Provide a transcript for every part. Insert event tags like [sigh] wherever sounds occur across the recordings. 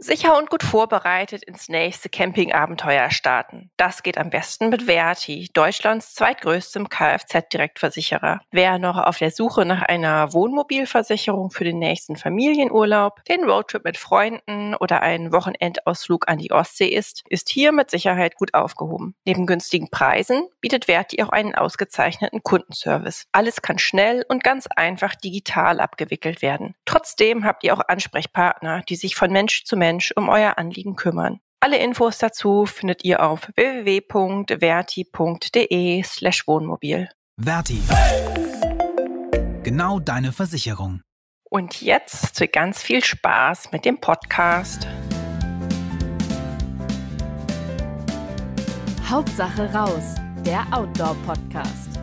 Sicher und gut vorbereitet ins nächste Campingabenteuer starten. Das geht am besten mit Verti, Deutschlands zweitgrößtem Kfz-Direktversicherer. Wer noch auf der Suche nach einer Wohnmobilversicherung für den nächsten Familienurlaub, den Roadtrip mit Freunden oder einen Wochenendausflug an die Ostsee ist, ist hier mit Sicherheit gut aufgehoben. Neben günstigen Preisen bietet Verti auch einen ausgezeichneten Kundenservice. Alles kann schnell und ganz einfach digital abgewickelt werden. Trotzdem habt ihr auch Ansprechpartner, die sich von Mensch zu Mensch Mensch um euer Anliegen kümmern. Alle Infos dazu findet ihr auf www.verti.de slash Wohnmobil. Verti. Genau deine Versicherung. Und jetzt ganz viel Spaß mit dem Podcast. Hauptsache raus, der Outdoor-Podcast.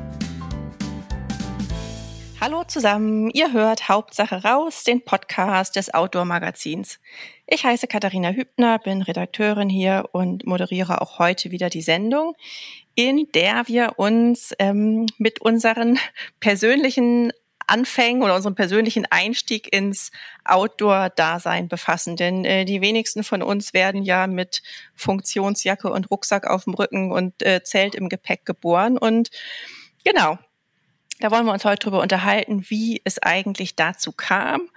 Hallo zusammen, ihr hört Hauptsache raus, den Podcast des Outdoor-Magazins. Ich heiße Katharina Hübner, bin Redakteurin hier und moderiere auch heute wieder die Sendung, in der wir uns ähm, mit unseren [laughs] persönlichen Anfängen oder unserem persönlichen Einstieg ins Outdoor-Dasein befassen. Denn äh, die wenigsten von uns werden ja mit Funktionsjacke und Rucksack auf dem Rücken und äh, Zelt im Gepäck geboren. Und genau, da wollen wir uns heute drüber unterhalten, wie es eigentlich dazu kam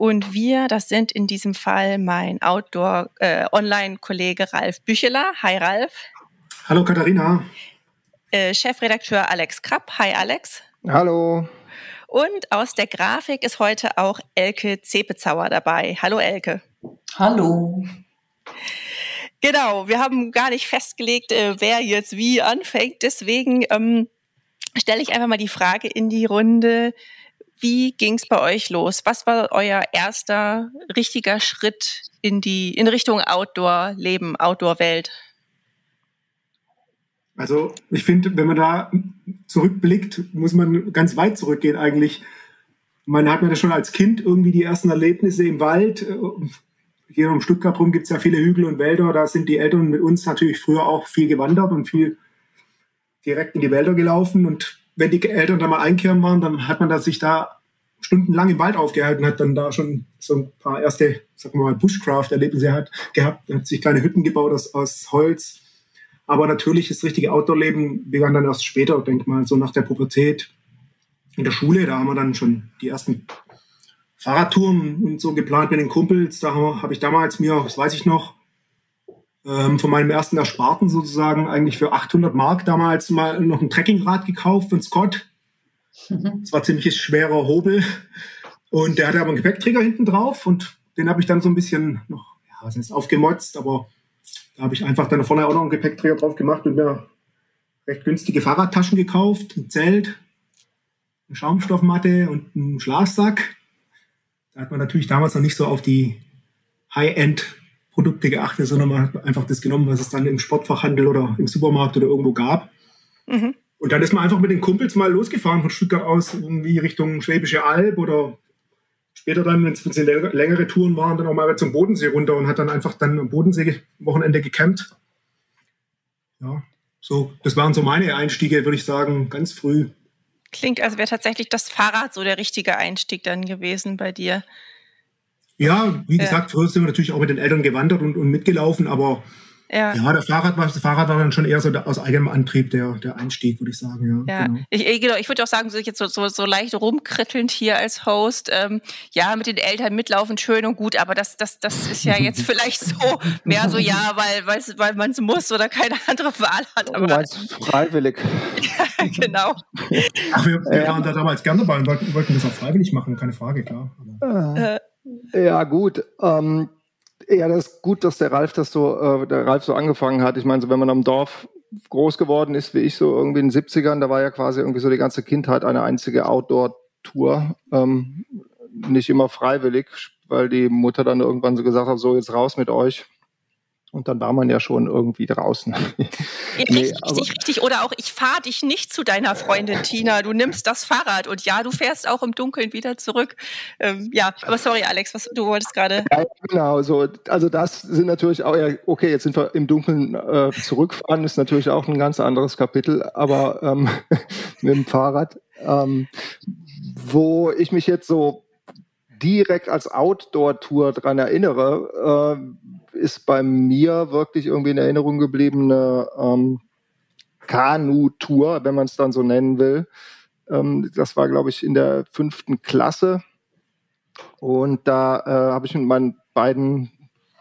und wir, das sind in diesem Fall mein Outdoor-Online-Kollege äh, Ralf Bücheler. Hi Ralf. Hallo Katharina. Äh, Chefredakteur Alex Krapp. Hi Alex. Hallo. Und aus der Grafik ist heute auch Elke Zepezauer dabei. Hallo Elke. Hallo. Genau, wir haben gar nicht festgelegt, äh, wer jetzt wie anfängt. Deswegen ähm, stelle ich einfach mal die Frage in die Runde. Wie ging es bei euch los? Was war euer erster richtiger Schritt in die in Richtung Outdoor-Leben, Outdoor-Welt? Also ich finde, wenn man da zurückblickt, muss man ganz weit zurückgehen eigentlich. Man hat mir das schon als Kind irgendwie die ersten Erlebnisse im Wald. Hier um Stuttgart rum gibt es ja viele Hügel und Wälder. Da sind die Eltern mit uns natürlich früher auch viel gewandert und viel direkt in die Wälder gelaufen. Und wenn die Eltern da mal einkehren waren, dann hat man da sich da stundenlang im Wald aufgehalten, hat dann da schon so ein paar erste, sagen wir mal, Bushcraft-Erlebnisse hat, gehabt, hat sich kleine Hütten gebaut aus, aus Holz. Aber natürlich das richtige Outdoor-Leben begann dann erst später, denke mal, so nach der Pubertät. In der Schule, da haben wir dann schon die ersten Fahrradtouren und so geplant mit den Kumpels. Da habe hab ich damals mir, das weiß ich noch, ähm, von meinem ersten Ersparten sozusagen eigentlich für 800 Mark damals mal noch ein Trekkingrad gekauft von Scott. Mhm. Das war ziemlich schwerer Hobel. Und der hatte aber einen Gepäckträger hinten drauf und den habe ich dann so ein bisschen noch, ja, was heißt aufgemotzt, aber da habe ich einfach dann vorne auch noch einen Gepäckträger drauf gemacht und mir recht günstige Fahrradtaschen gekauft, ein Zelt, eine Schaumstoffmatte und einen Schlafsack. Da hat man natürlich damals noch nicht so auf die High-End Produkte geachtet, sondern man hat einfach das genommen, was es dann im Sportfachhandel oder im Supermarkt oder irgendwo gab. Mhm. Und dann ist man einfach mit den Kumpels mal losgefahren von Stuttgart aus irgendwie Richtung Schwäbische Alb oder später dann, wenn es längere Touren waren, dann auch mal zum Bodensee runter und hat dann einfach dann am Bodensee Wochenende gecampt. Ja, so, das waren so meine Einstiege, würde ich sagen, ganz früh. Klingt, als wäre tatsächlich das Fahrrad so der richtige Einstieg dann gewesen bei dir. Ja, wie gesagt, früher sind wir natürlich auch mit den Eltern gewandert und, und mitgelaufen, aber ja. ja, der Fahrrad war, das Fahrrad war dann schon eher so der, aus eigenem Antrieb der, der Einstieg, würde ich sagen. Ja, ja. Genau. Ich, genau, ich würde auch sagen, so, jetzt so, so, so leicht rumkrittelnd hier als Host, ähm, ja, mit den Eltern mitlaufen, schön und gut, aber das, das, das ist ja jetzt [laughs] vielleicht so mehr so, ja, weil, weil man es muss oder keine andere Wahl hat. Aber, du meinst freiwillig. [laughs] ja, genau. Ach, wir, wir waren da damals gerne dabei und wollten, wollten das auch freiwillig machen, keine Frage, klar. Aber, äh, ja, gut. Ähm, ja, das ist gut, dass der Ralf das so, äh, der Ralf so angefangen hat. Ich meine, so wenn man am Dorf groß geworden ist, wie ich so irgendwie in den 70ern, da war ja quasi irgendwie so die ganze Kindheit eine einzige Outdoor-Tour. Ähm, nicht immer freiwillig, weil die Mutter dann irgendwann so gesagt hat, so jetzt raus mit euch. Und dann war man ja schon irgendwie draußen. [laughs] richtig, nee, richtig, richtig. Oder auch, ich fahre dich nicht zu deiner Freundin Tina, du nimmst das Fahrrad und ja, du fährst auch im Dunkeln wieder zurück. Ähm, ja, aber sorry, Alex, was du wolltest gerade. Ja, genau, so, also das sind natürlich auch, ja, okay, jetzt sind wir im Dunkeln äh, zurückfahren, ist natürlich auch ein ganz anderes Kapitel, aber ähm, [laughs] mit dem Fahrrad, ähm, wo ich mich jetzt so direkt als Outdoor-Tour dran erinnere, äh, ist bei mir wirklich irgendwie in Erinnerung geblieben eine ähm, Kanu-Tour, wenn man es dann so nennen will. Ähm, das war, glaube ich, in der fünften Klasse. Und da äh, habe ich mit meinen beiden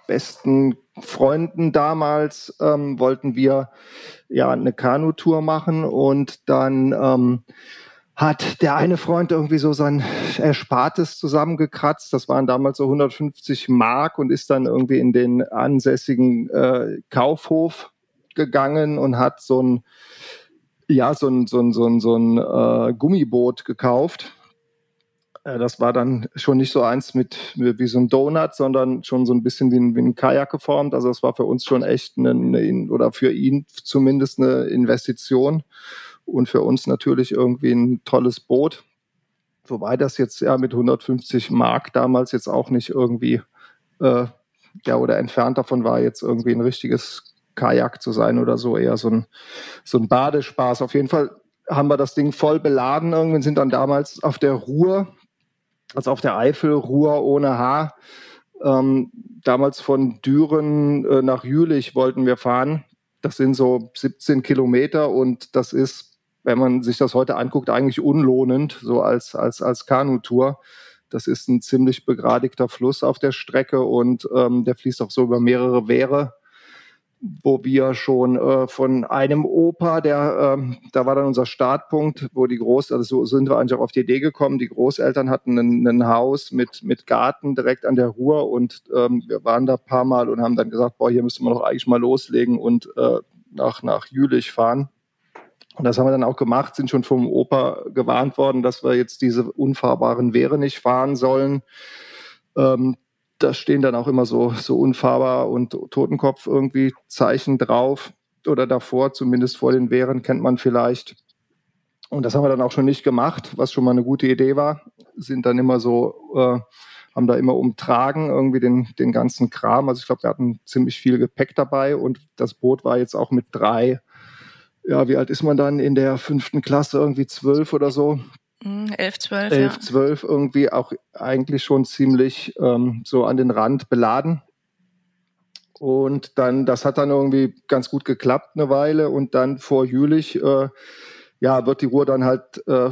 besten Freunden damals ähm, wollten wir ja eine Kanutour machen und dann ähm, hat der eine Freund irgendwie so sein Erspartes zusammengekratzt. Das waren damals so 150 Mark und ist dann irgendwie in den ansässigen äh, Kaufhof gegangen und hat so ein ja so ein so ein so ein, so ein äh, Gummiboot gekauft äh, das war dann schon nicht so eins mit, wie so ein Donut, sondern schon so ein bisschen wie ein, wie ein Kajak geformt. Also das war für uns schon echt eine, eine, oder für ihn zumindest eine Investition und für uns natürlich irgendwie ein tolles Boot. Wobei das jetzt ja mit 150 Mark damals jetzt auch nicht irgendwie äh, ja oder entfernt davon war, jetzt irgendwie ein richtiges Kajak zu sein oder so, eher so ein, so ein Badespaß. Auf jeden Fall haben wir das Ding voll beladen. Irgendwie sind dann damals auf der Ruhr also auf der Eifel, Ruhr ohne Haar. Ähm, damals von Düren äh, nach Jülich wollten wir fahren. Das sind so 17 Kilometer und das ist, wenn man sich das heute anguckt, eigentlich unlohnend, so als, als, als Kanutour. Das ist ein ziemlich begradigter Fluss auf der Strecke und ähm, der fließt auch so über mehrere Wehre wo wir schon äh, von einem Opa, der, ähm, da war dann unser Startpunkt, wo die Groß, also so sind wir eigentlich auch auf die Idee gekommen, die Großeltern hatten ein, ein Haus mit, mit Garten direkt an der Ruhr und ähm, wir waren da ein paar Mal und haben dann gesagt, boah, hier müsste man doch eigentlich mal loslegen und äh, nach, nach Jülich fahren. Und das haben wir dann auch gemacht, sind schon vom Opa gewarnt worden, dass wir jetzt diese unfahrbaren Wehre nicht fahren sollen. Ähm, da stehen dann auch immer so, so unfahrbar und Totenkopf irgendwie Zeichen drauf oder davor, zumindest vor den Wehren kennt man vielleicht. Und das haben wir dann auch schon nicht gemacht, was schon mal eine gute Idee war. Sind dann immer so, äh, haben da immer umtragen, irgendwie den, den ganzen Kram. Also ich glaube, wir hatten ziemlich viel Gepäck dabei und das Boot war jetzt auch mit drei. Ja, wie alt ist man dann in der fünften Klasse? Irgendwie zwölf oder so. 11, 12. 11, ja. 12 irgendwie auch eigentlich schon ziemlich ähm, so an den Rand beladen. Und dann, das hat dann irgendwie ganz gut geklappt eine Weile. Und dann vor Jülich, äh, ja, wird die Ruhr dann halt äh,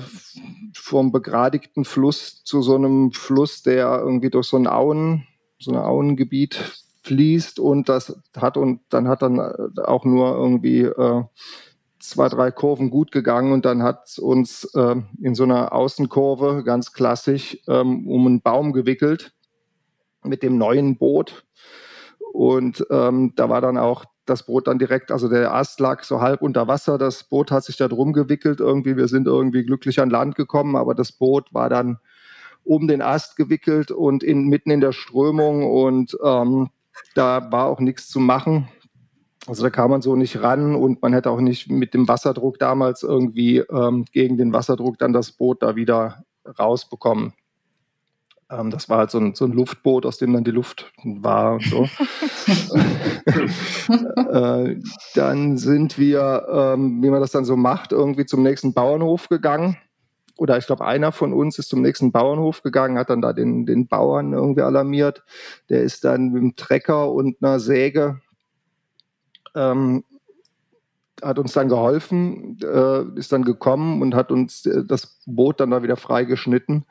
vom begradigten Fluss zu so einem Fluss, der irgendwie durch so ein Auen, so ein Auengebiet fließt. Und das hat und dann hat dann auch nur irgendwie äh, zwei, drei Kurven gut gegangen und dann hat uns äh, in so einer Außenkurve ganz klassisch ähm, um einen Baum gewickelt mit dem neuen Boot. Und ähm, da war dann auch das Boot dann direkt, also der Ast lag so halb unter Wasser, das Boot hat sich da drum gewickelt irgendwie, wir sind irgendwie glücklich an Land gekommen, aber das Boot war dann um den Ast gewickelt und in, mitten in der Strömung und ähm, da war auch nichts zu machen. Also da kam man so nicht ran und man hätte auch nicht mit dem Wasserdruck damals irgendwie ähm, gegen den Wasserdruck dann das Boot da wieder rausbekommen. Ähm, das war halt so ein, so ein, Luftboot, aus dem dann die Luft war und so. [laughs] äh, dann sind wir, ähm, wie man das dann so macht, irgendwie zum nächsten Bauernhof gegangen. Oder ich glaube, einer von uns ist zum nächsten Bauernhof gegangen, hat dann da den, den Bauern irgendwie alarmiert. Der ist dann mit dem Trecker und einer Säge ähm, hat uns dann geholfen, äh, ist dann gekommen und hat uns äh, das Boot dann da wieder freigeschnitten.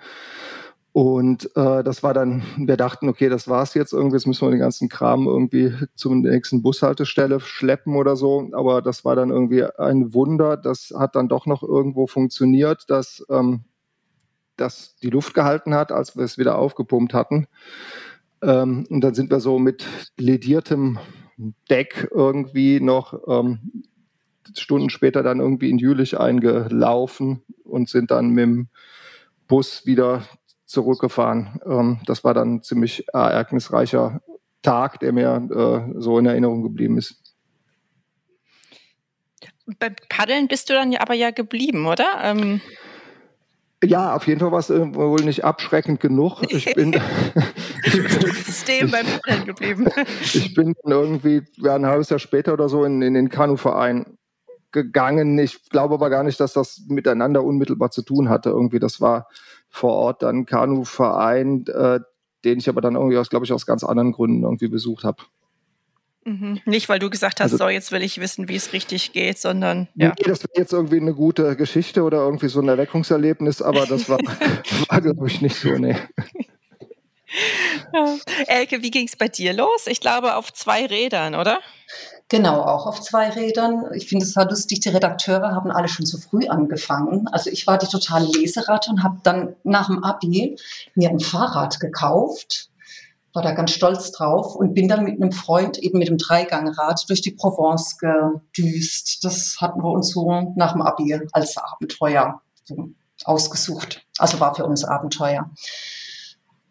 Und äh, das war dann, wir dachten, okay, das war's jetzt irgendwie, jetzt müssen wir den ganzen Kram irgendwie zum nächsten Bushaltestelle schleppen oder so. Aber das war dann irgendwie ein Wunder. Das hat dann doch noch irgendwo funktioniert, dass, ähm, dass die Luft gehalten hat, als wir es wieder aufgepumpt hatten. Ähm, und dann sind wir so mit lediertem Deck irgendwie noch ähm, Stunden später dann irgendwie in Jülich eingelaufen und sind dann mit dem Bus wieder zurückgefahren. Ähm, das war dann ein ziemlich ereignisreicher Tag, der mir äh, so in Erinnerung geblieben ist. Beim Paddeln bist du dann aber ja geblieben, oder? Ähm ja, auf jeden Fall war es äh, wohl nicht abschreckend genug. Ich [laughs] bin, stehen beim geblieben. ich bin [laughs] irgendwie ja, ein halbes Jahr später oder so in, in den Kanuverein gegangen. Ich glaube aber gar nicht, dass das miteinander unmittelbar zu tun hatte. Irgendwie, das war vor Ort dann Kanuverein, äh, den ich aber dann irgendwie aus, glaube ich, aus ganz anderen Gründen irgendwie besucht habe. Mhm. Nicht, weil du gesagt hast, also, so, jetzt will ich wissen, wie es richtig geht, sondern. Ja. Nee, das wäre jetzt irgendwie eine gute Geschichte oder irgendwie so ein Erweckungserlebnis, aber das war, [laughs] war glaube ich, nicht so, nee. Ja. Elke, wie ging es bei dir los? Ich glaube, auf zwei Rädern, oder? Genau, auch auf zwei Rädern. Ich finde es war lustig, die Redakteure haben alle schon zu früh angefangen. Also ich war die totale Leseratte und habe dann nach dem Abi mir ein Fahrrad gekauft, war da ganz stolz drauf und bin dann mit einem Freund eben mit dem Dreigangrad durch die Provence gedüst. Das hatten wir uns so nach dem Abi als Abenteuer ausgesucht. Also war für uns Abenteuer.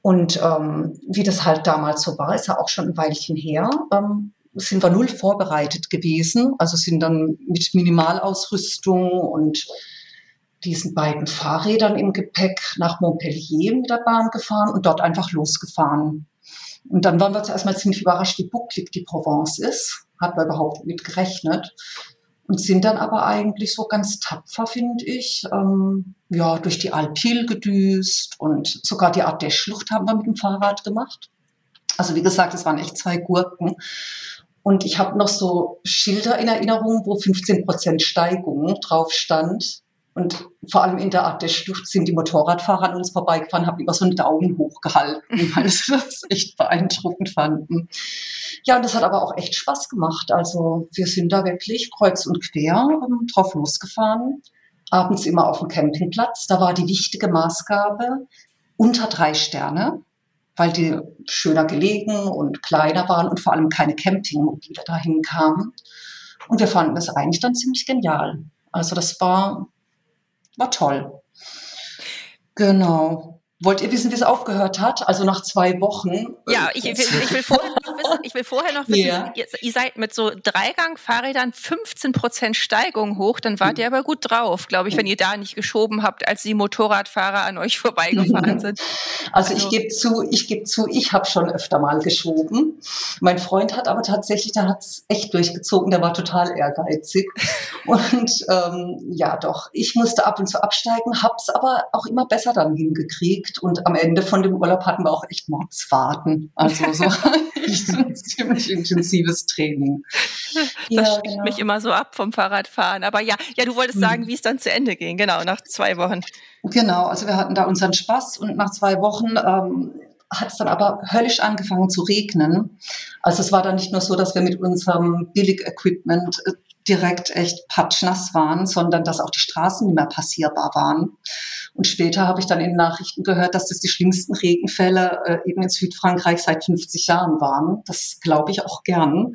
Und ähm, wie das halt damals so war, ist ja auch schon ein Weilchen her. Ähm, sind wir null vorbereitet gewesen. Also sind dann mit Minimalausrüstung und diesen beiden Fahrrädern im Gepäck nach Montpellier mit der Bahn gefahren und dort einfach losgefahren. Und dann waren wir zuerst mal ziemlich überrascht, wie bucklig die Provence ist. Hat man überhaupt mit gerechnet. Und sind dann aber eigentlich so ganz tapfer, finde ich, ähm, ja, durch die Alpil gedüst und sogar die Art der Schlucht haben wir mit dem Fahrrad gemacht. Also wie gesagt, es waren echt zwei Gurken. Und ich habe noch so Schilder in Erinnerung, wo 15 Prozent Steigung drauf stand. Und vor allem in der Art der Stuft sind die Motorradfahrer an uns vorbeigefahren, haben immer so einen Daumen hochgehalten, [laughs] weil sie das echt beeindruckend fanden. Ja, und das hat aber auch echt Spaß gemacht. Also wir sind da wirklich kreuz und quer ähm, drauf losgefahren. Abends immer auf dem Campingplatz. Da war die wichtige Maßgabe unter drei Sterne weil die schöner gelegen und kleiner waren und vor allem keine Campingmobile dahin kamen. Und wir fanden das eigentlich dann ziemlich genial. Also das war, war toll. Genau. Wollt ihr wissen, wie es aufgehört hat? Also nach zwei Wochen. Ja, ich, ich, will, ich will, vorher noch wissen, ich will vorher noch wissen ja. ihr, ihr, seid mit so Dreigang-Fahrrädern 15 Prozent Steigung hoch, dann wart ihr aber gut drauf, glaube ich, wenn ihr da nicht geschoben habt, als die Motorradfahrer an euch vorbeigefahren sind. Also, [laughs] also ich gebe zu, ich gebe zu, ich habe schon öfter mal geschoben. Mein Freund hat aber tatsächlich, der hat es echt durchgezogen, der war total ehrgeizig. [laughs] Und ähm, ja, doch, ich musste ab und zu absteigen, hab's aber auch immer besser dann hingekriegt gelegt und am Ende von dem Urlaub hatten wir auch echt Mordsfahrten. Also so [laughs] [laughs] ein ziemlich intensives Training. Das ja, schreckt genau. mich immer so ab vom Fahrradfahren. Aber ja, ja, du wolltest sagen, mhm. wie es dann zu Ende ging, genau, nach zwei Wochen. Genau, also wir hatten da unseren Spaß und nach zwei Wochen ähm, hat es dann aber höllisch angefangen zu regnen. Also es war dann nicht nur so, dass wir mit unserem Billig-Equipment äh, direkt echt patschnass waren, sondern dass auch die Straßen nicht mehr passierbar waren. Und später habe ich dann in Nachrichten gehört, dass das die schlimmsten Regenfälle äh, eben in Südfrankreich seit 50 Jahren waren. Das glaube ich auch gern.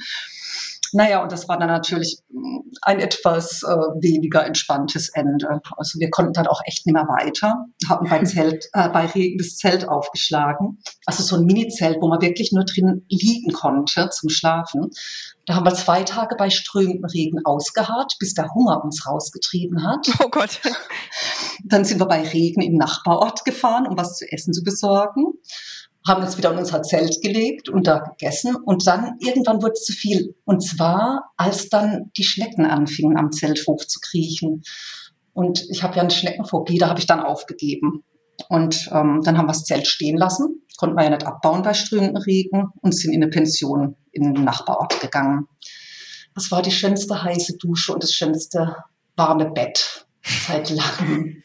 Naja, und das war dann natürlich mm, ein etwas äh, weniger entspanntes Ende. Also wir konnten dann auch echt nicht mehr weiter, haben bei, [laughs] Zelt, äh, bei Regen das Zelt aufgeschlagen. Also so ein Mini-Zelt, wo man wirklich nur drin liegen konnte zum Schlafen. Da haben wir zwei Tage bei strömendem Regen ausgeharrt, bis der Hunger uns rausgetrieben hat. Oh Gott. Dann sind wir bei Regen im Nachbarort gefahren, um was zu essen zu besorgen haben uns wieder in unser Zelt gelegt und da gegessen. Und dann irgendwann wurde es zu viel. Und zwar, als dann die Schnecken anfingen, am Zelt hochzukriechen. Und ich habe ja eine Schneckenphobie, da habe ich dann aufgegeben. Und ähm, dann haben wir das Zelt stehen lassen, konnten wir ja nicht abbauen bei strömendem Regen und sind in eine Pension in den Nachbarort gegangen. Das war die schönste heiße Dusche und das schönste warme Bett seit langem.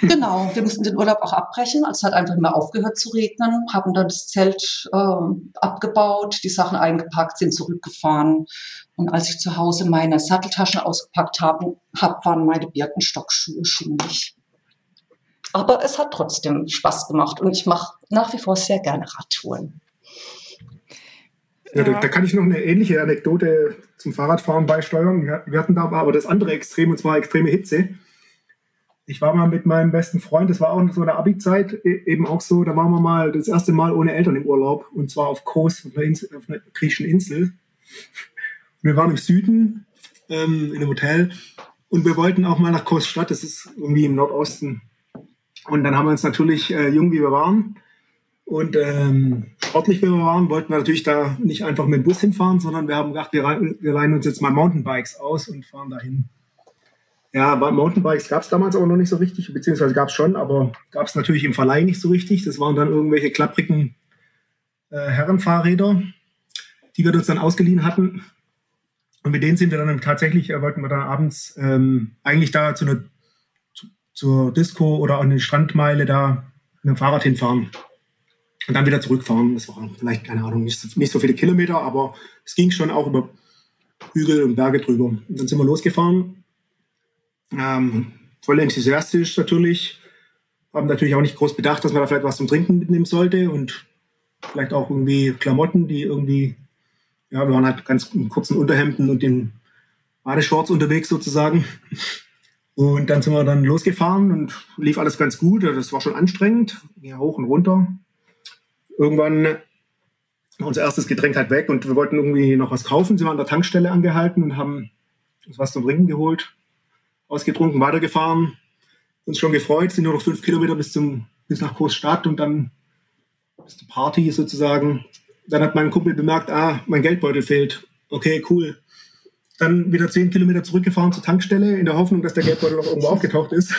Genau, wir mussten den Urlaub auch abbrechen. Also es hat einfach immer aufgehört zu regnen, haben dann das Zelt äh, abgebaut, die Sachen eingepackt, sind zurückgefahren. Und als ich zu Hause meine Satteltaschen ausgepackt habe, hab, waren meine Birkenstockschuhe schimmelig. Aber es hat trotzdem Spaß gemacht und ich mache nach wie vor sehr gerne Radtouren. Ja, da, da, kann ich noch eine ähnliche Anekdote zum Fahrradfahren beisteuern. Wir hatten da aber das andere Extrem, und zwar extreme Hitze. Ich war mal mit meinem besten Freund, das war auch so eine Abi-Zeit, e, eben auch so, da waren wir mal das erste Mal ohne Eltern im Urlaub und zwar auf Kos, auf einer, Insel, auf einer griechischen Insel. Wir waren im Süden ähm, in einem Hotel und wir wollten auch mal nach Kos Stadt, das ist irgendwie im Nordosten. Und dann haben wir uns natürlich, äh, jung wie wir waren und ähm, sportlich wie wir waren, wollten wir natürlich da nicht einfach mit dem Bus hinfahren, sondern wir haben gedacht, wir, wir leihen uns jetzt mal Mountainbikes aus und fahren dahin. Ja, Mountainbikes gab es damals aber noch nicht so richtig, beziehungsweise gab es schon, aber gab es natürlich im Verleih nicht so richtig. Das waren dann irgendwelche klapprigen äh, Herrenfahrräder, die wir uns dann ausgeliehen hatten. Und mit denen sind wir dann tatsächlich, äh, wollten wir dann abends ähm, eigentlich da zu einer, zu, zur Disco oder an die Strandmeile da mit dem Fahrrad hinfahren und dann wieder zurückfahren. Das waren vielleicht, keine Ahnung, nicht, nicht so viele Kilometer, aber es ging schon auch über Hügel und Berge drüber. Und dann sind wir losgefahren. Ähm, voll enthusiastisch natürlich. Haben natürlich auch nicht groß bedacht, dass man da vielleicht was zum Trinken mitnehmen sollte und vielleicht auch irgendwie Klamotten, die irgendwie, ja, wir waren halt ganz in kurzen Unterhemden und in Badeshorts unterwegs sozusagen. Und dann sind wir dann losgefahren und lief alles ganz gut. Das war schon anstrengend, ja, hoch und runter. Irgendwann unser erstes Getränk halt weg und wir wollten irgendwie noch was kaufen. Sind wir an der Tankstelle angehalten und haben uns was zum Trinken geholt, ausgetrunken, weitergefahren. Uns schon gefreut, sind nur noch fünf Kilometer bis, zum, bis nach Großstadt und dann bis zur Party sozusagen. Dann hat mein Kumpel bemerkt, ah, mein Geldbeutel fehlt. Okay, cool. Dann wieder zehn Kilometer zurückgefahren zur Tankstelle in der Hoffnung, dass der Geldbeutel noch irgendwo aufgetaucht ist.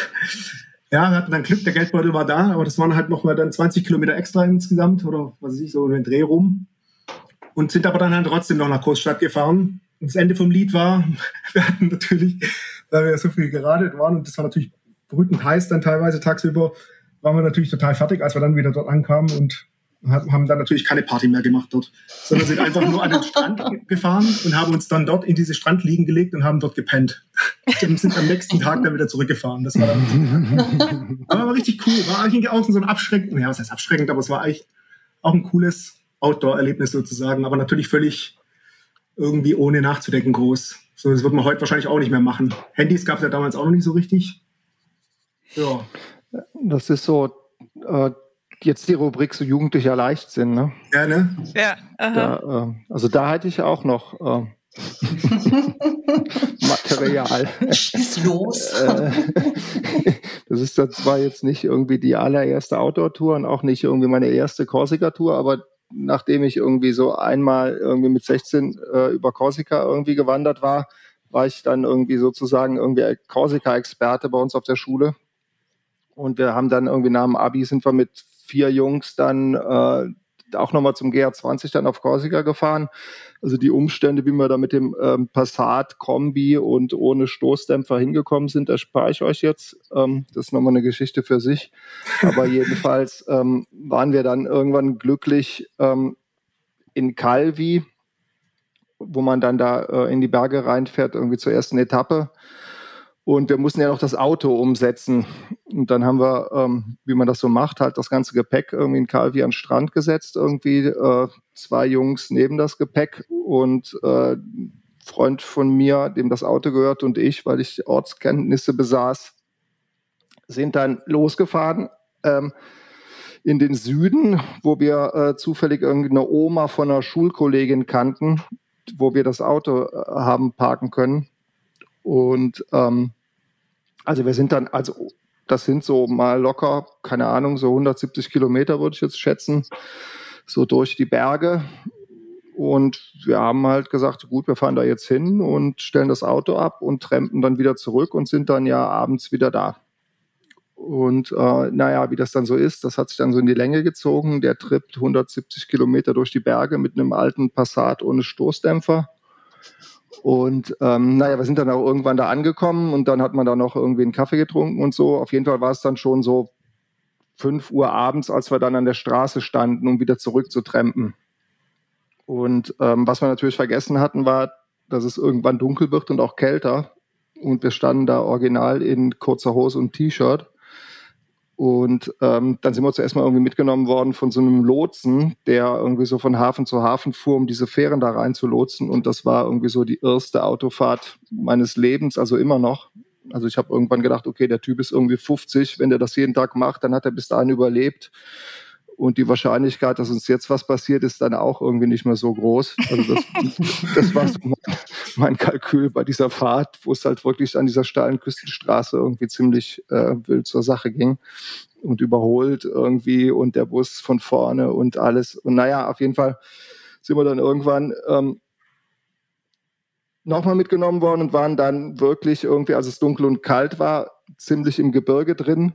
Ja, wir hatten dann Glück, der Geldbeutel war da, aber das waren halt noch mal dann 20 Kilometer extra insgesamt oder was weiß ich, so einen Dreh rum. Und sind aber dann halt trotzdem noch nach Großstadt gefahren. Und das Ende vom Lied war, [laughs] wir hatten natürlich, weil wir so viel geradet waren und das war natürlich brütend heiß dann teilweise tagsüber, waren wir natürlich total fertig, als wir dann wieder dort ankamen und haben dann natürlich keine Party mehr gemacht dort, sondern sind einfach nur an den Strand [laughs] gefahren und haben uns dann dort in diese Strandliegen gelegt und haben dort gepennt. [laughs] Und sind am nächsten Tag dann wieder zurückgefahren. Das war dann aber war richtig cool. War eigentlich auch so ein abschreckend, ja, was heißt abschreckend, aber es war eigentlich auch ein cooles Outdoor-Erlebnis sozusagen, aber natürlich völlig irgendwie ohne nachzudenken groß. So, das wird man heute wahrscheinlich auch nicht mehr machen. Handys gab es ja damals auch noch nicht so richtig. Ja. Das ist so äh, jetzt die Rubrik so jugendlicher Leichtsinn, ne? Ja, ne? Ja. Da, äh, also da hätte ich auch noch äh, [laughs] Material. Schieß los. Äh, das ist zwar jetzt nicht irgendwie die allererste Outdoor-Tour und auch nicht irgendwie meine erste Korsika-Tour, aber nachdem ich irgendwie so einmal irgendwie mit 16 äh, über Korsika irgendwie gewandert war, war ich dann irgendwie sozusagen irgendwie Korsika-Experte bei uns auf der Schule. Und wir haben dann irgendwie nach dem Abi sind wir mit vier Jungs dann äh, auch nochmal zum GR20 dann auf Korsika gefahren. Also die Umstände, wie wir da mit dem ähm, Passat-Kombi und ohne Stoßdämpfer hingekommen sind, erspare ich euch jetzt. Ähm, das ist nochmal eine Geschichte für sich. Aber [laughs] jedenfalls ähm, waren wir dann irgendwann glücklich ähm, in Calvi, wo man dann da äh, in die Berge reinfährt, irgendwie zur ersten Etappe. Und wir mussten ja noch das Auto umsetzen. Und dann haben wir, ähm, wie man das so macht, halt das ganze Gepäck irgendwie in Calvi an den Strand gesetzt. Irgendwie äh, zwei Jungs neben das Gepäck und äh, Freund von mir, dem das Auto gehört und ich, weil ich Ortskenntnisse besaß, sind dann losgefahren ähm, in den Süden, wo wir äh, zufällig irgendeine Oma von einer Schulkollegin kannten, wo wir das Auto äh, haben parken können. Und ähm, also wir sind dann, also das sind so mal locker, keine Ahnung, so 170 Kilometer würde ich jetzt schätzen, so durch die Berge. Und wir haben halt gesagt, gut, wir fahren da jetzt hin und stellen das Auto ab und trampen dann wieder zurück und sind dann ja abends wieder da. Und äh, naja, wie das dann so ist, das hat sich dann so in die Länge gezogen. Der Trip 170 Kilometer durch die Berge mit einem alten Passat ohne Stoßdämpfer. Und ähm, naja, wir sind dann auch irgendwann da angekommen und dann hat man da noch irgendwie einen Kaffee getrunken und so. Auf jeden Fall war es dann schon so 5 Uhr abends, als wir dann an der Straße standen, um wieder zurück zu trampen. Und ähm, was wir natürlich vergessen hatten, war, dass es irgendwann dunkel wird und auch kälter. Und wir standen da original in kurzer Hose und T-Shirt. Und ähm, dann sind wir zuerst mal irgendwie mitgenommen worden von so einem Lotsen, der irgendwie so von Hafen zu Hafen fuhr, um diese Fähren da rein zu lotsen. Und das war irgendwie so die erste Autofahrt meines Lebens, also immer noch. Also ich habe irgendwann gedacht, okay, der Typ ist irgendwie 50, wenn der das jeden Tag macht, dann hat er bis dahin überlebt. Und die Wahrscheinlichkeit, dass uns jetzt was passiert, ist dann auch irgendwie nicht mehr so groß. Also das, [laughs] das war so mein, mein, Kalkül bei dieser Fahrt, wo es halt wirklich an dieser steilen Küstenstraße irgendwie ziemlich äh, wild zur Sache ging und überholt irgendwie und der Bus von vorne und alles. Und naja, auf jeden Fall sind wir dann irgendwann ähm, nochmal mitgenommen worden und waren dann wirklich irgendwie, als es dunkel und kalt war, ziemlich im Gebirge drin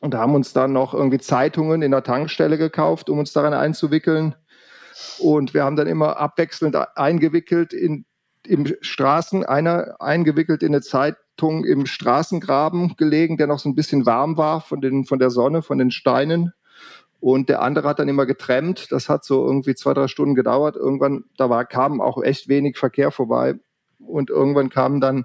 und haben uns dann noch irgendwie Zeitungen in der Tankstelle gekauft, um uns daran einzuwickeln. Und wir haben dann immer abwechselnd eingewickelt in, im Straßen, einer eingewickelt in eine Zeitung im Straßengraben gelegen, der noch so ein bisschen warm war von, den, von der Sonne, von den Steinen. Und der andere hat dann immer getrennt. Das hat so irgendwie zwei, drei Stunden gedauert. Irgendwann, da war, kam auch echt wenig Verkehr vorbei. Und irgendwann kamen dann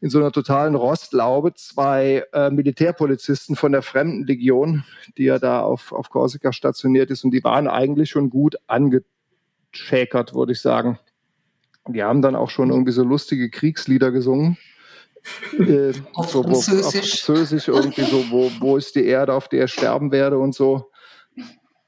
in so einer totalen Rostlaube zwei äh, Militärpolizisten von der Fremdenlegion, die ja da auf, auf Korsika stationiert ist. Und die waren eigentlich schon gut angeschäkert, würde ich sagen. Die haben dann auch schon irgendwie so lustige Kriegslieder gesungen. Äh, auf, so, wo, auf Französisch irgendwie so, wo, wo ist die Erde, auf der ich sterben werde und so.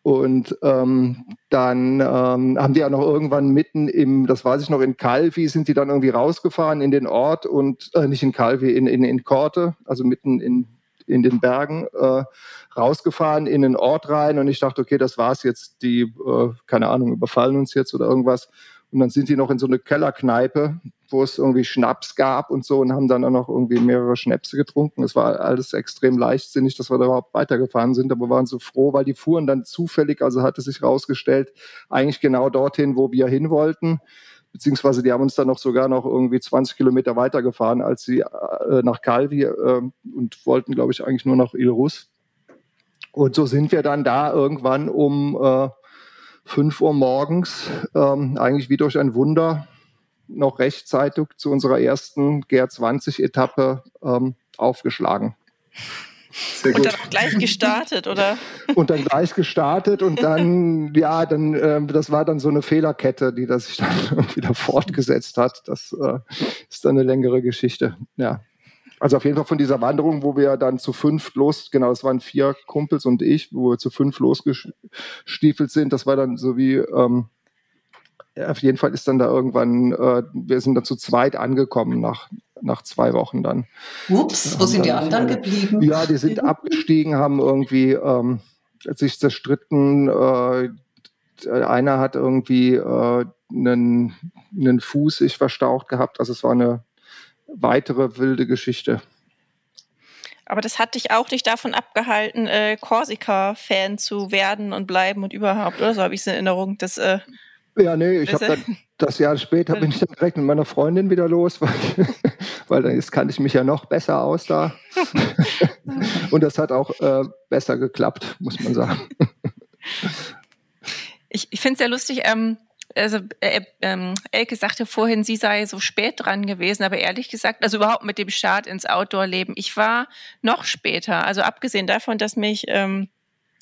Und ähm, dann ähm, haben die ja noch irgendwann mitten im, das weiß ich noch, in Calvi sind die dann irgendwie rausgefahren in den Ort und äh, nicht in Calvi, in, in, in Korte, also mitten in, in den Bergen, äh, rausgefahren in den Ort rein. Und ich dachte, okay, das war's jetzt, die, äh, keine Ahnung, überfallen uns jetzt oder irgendwas. Und dann sind die noch in so eine Kellerkneipe, wo es irgendwie Schnaps gab und so und haben dann auch noch irgendwie mehrere Schnäpse getrunken. Es war alles extrem leichtsinnig, dass wir da überhaupt weitergefahren sind, aber waren so froh, weil die fuhren dann zufällig, also hatte sich rausgestellt, eigentlich genau dorthin, wo wir hin wollten. Beziehungsweise die haben uns dann noch sogar noch irgendwie 20 Kilometer weitergefahren als sie äh, nach Calvi äh, und wollten, glaube ich, eigentlich nur nach Ilrus. Und so sind wir dann da irgendwann um äh, 5 Uhr morgens, ähm, eigentlich wie durch ein Wunder, noch rechtzeitig zu unserer ersten GR20-Etappe ähm, aufgeschlagen. Und dann auch gleich gestartet, oder? [laughs] Und dann gleich gestartet und dann, ja, dann, äh, das war dann so eine Fehlerkette, die das sich dann [laughs] wieder fortgesetzt hat. Das äh, ist dann eine längere Geschichte. Ja. Also auf jeden Fall von dieser Wanderung, wo wir dann zu fünf los, genau, es waren vier Kumpels und ich, wo wir zu fünf losgestiefelt sind. Das war dann so wie, ähm, auf jeden Fall ist dann da irgendwann, äh, wir sind dann zu zweit angekommen nach, nach zwei Wochen dann. Ups, wo sind die anderen geblieben? Ja, die sind abgestiegen, haben irgendwie ähm, sich zerstritten. Äh, einer hat irgendwie äh, einen, einen Fuß sich verstaucht gehabt. Also es war eine weitere wilde Geschichte. Aber das hat dich auch nicht davon abgehalten, äh, Korsika-Fan zu werden und bleiben und überhaupt, oder so habe ich es in Erinnerung. Das, äh, ja, nee, ich habe dann das Jahr später bin ich dann direkt mit meiner Freundin wieder los, weil, [laughs] weil dann jetzt kannte ich mich ja noch besser aus da. [laughs] und das hat auch äh, besser geklappt, muss man sagen. [laughs] Ich, ich finde es sehr lustig. Ähm, also äh, ähm, Elke sagte vorhin, sie sei so spät dran gewesen, aber ehrlich gesagt, also überhaupt mit dem Start ins Outdoor-Leben, ich war noch später. Also abgesehen davon, dass mich ähm,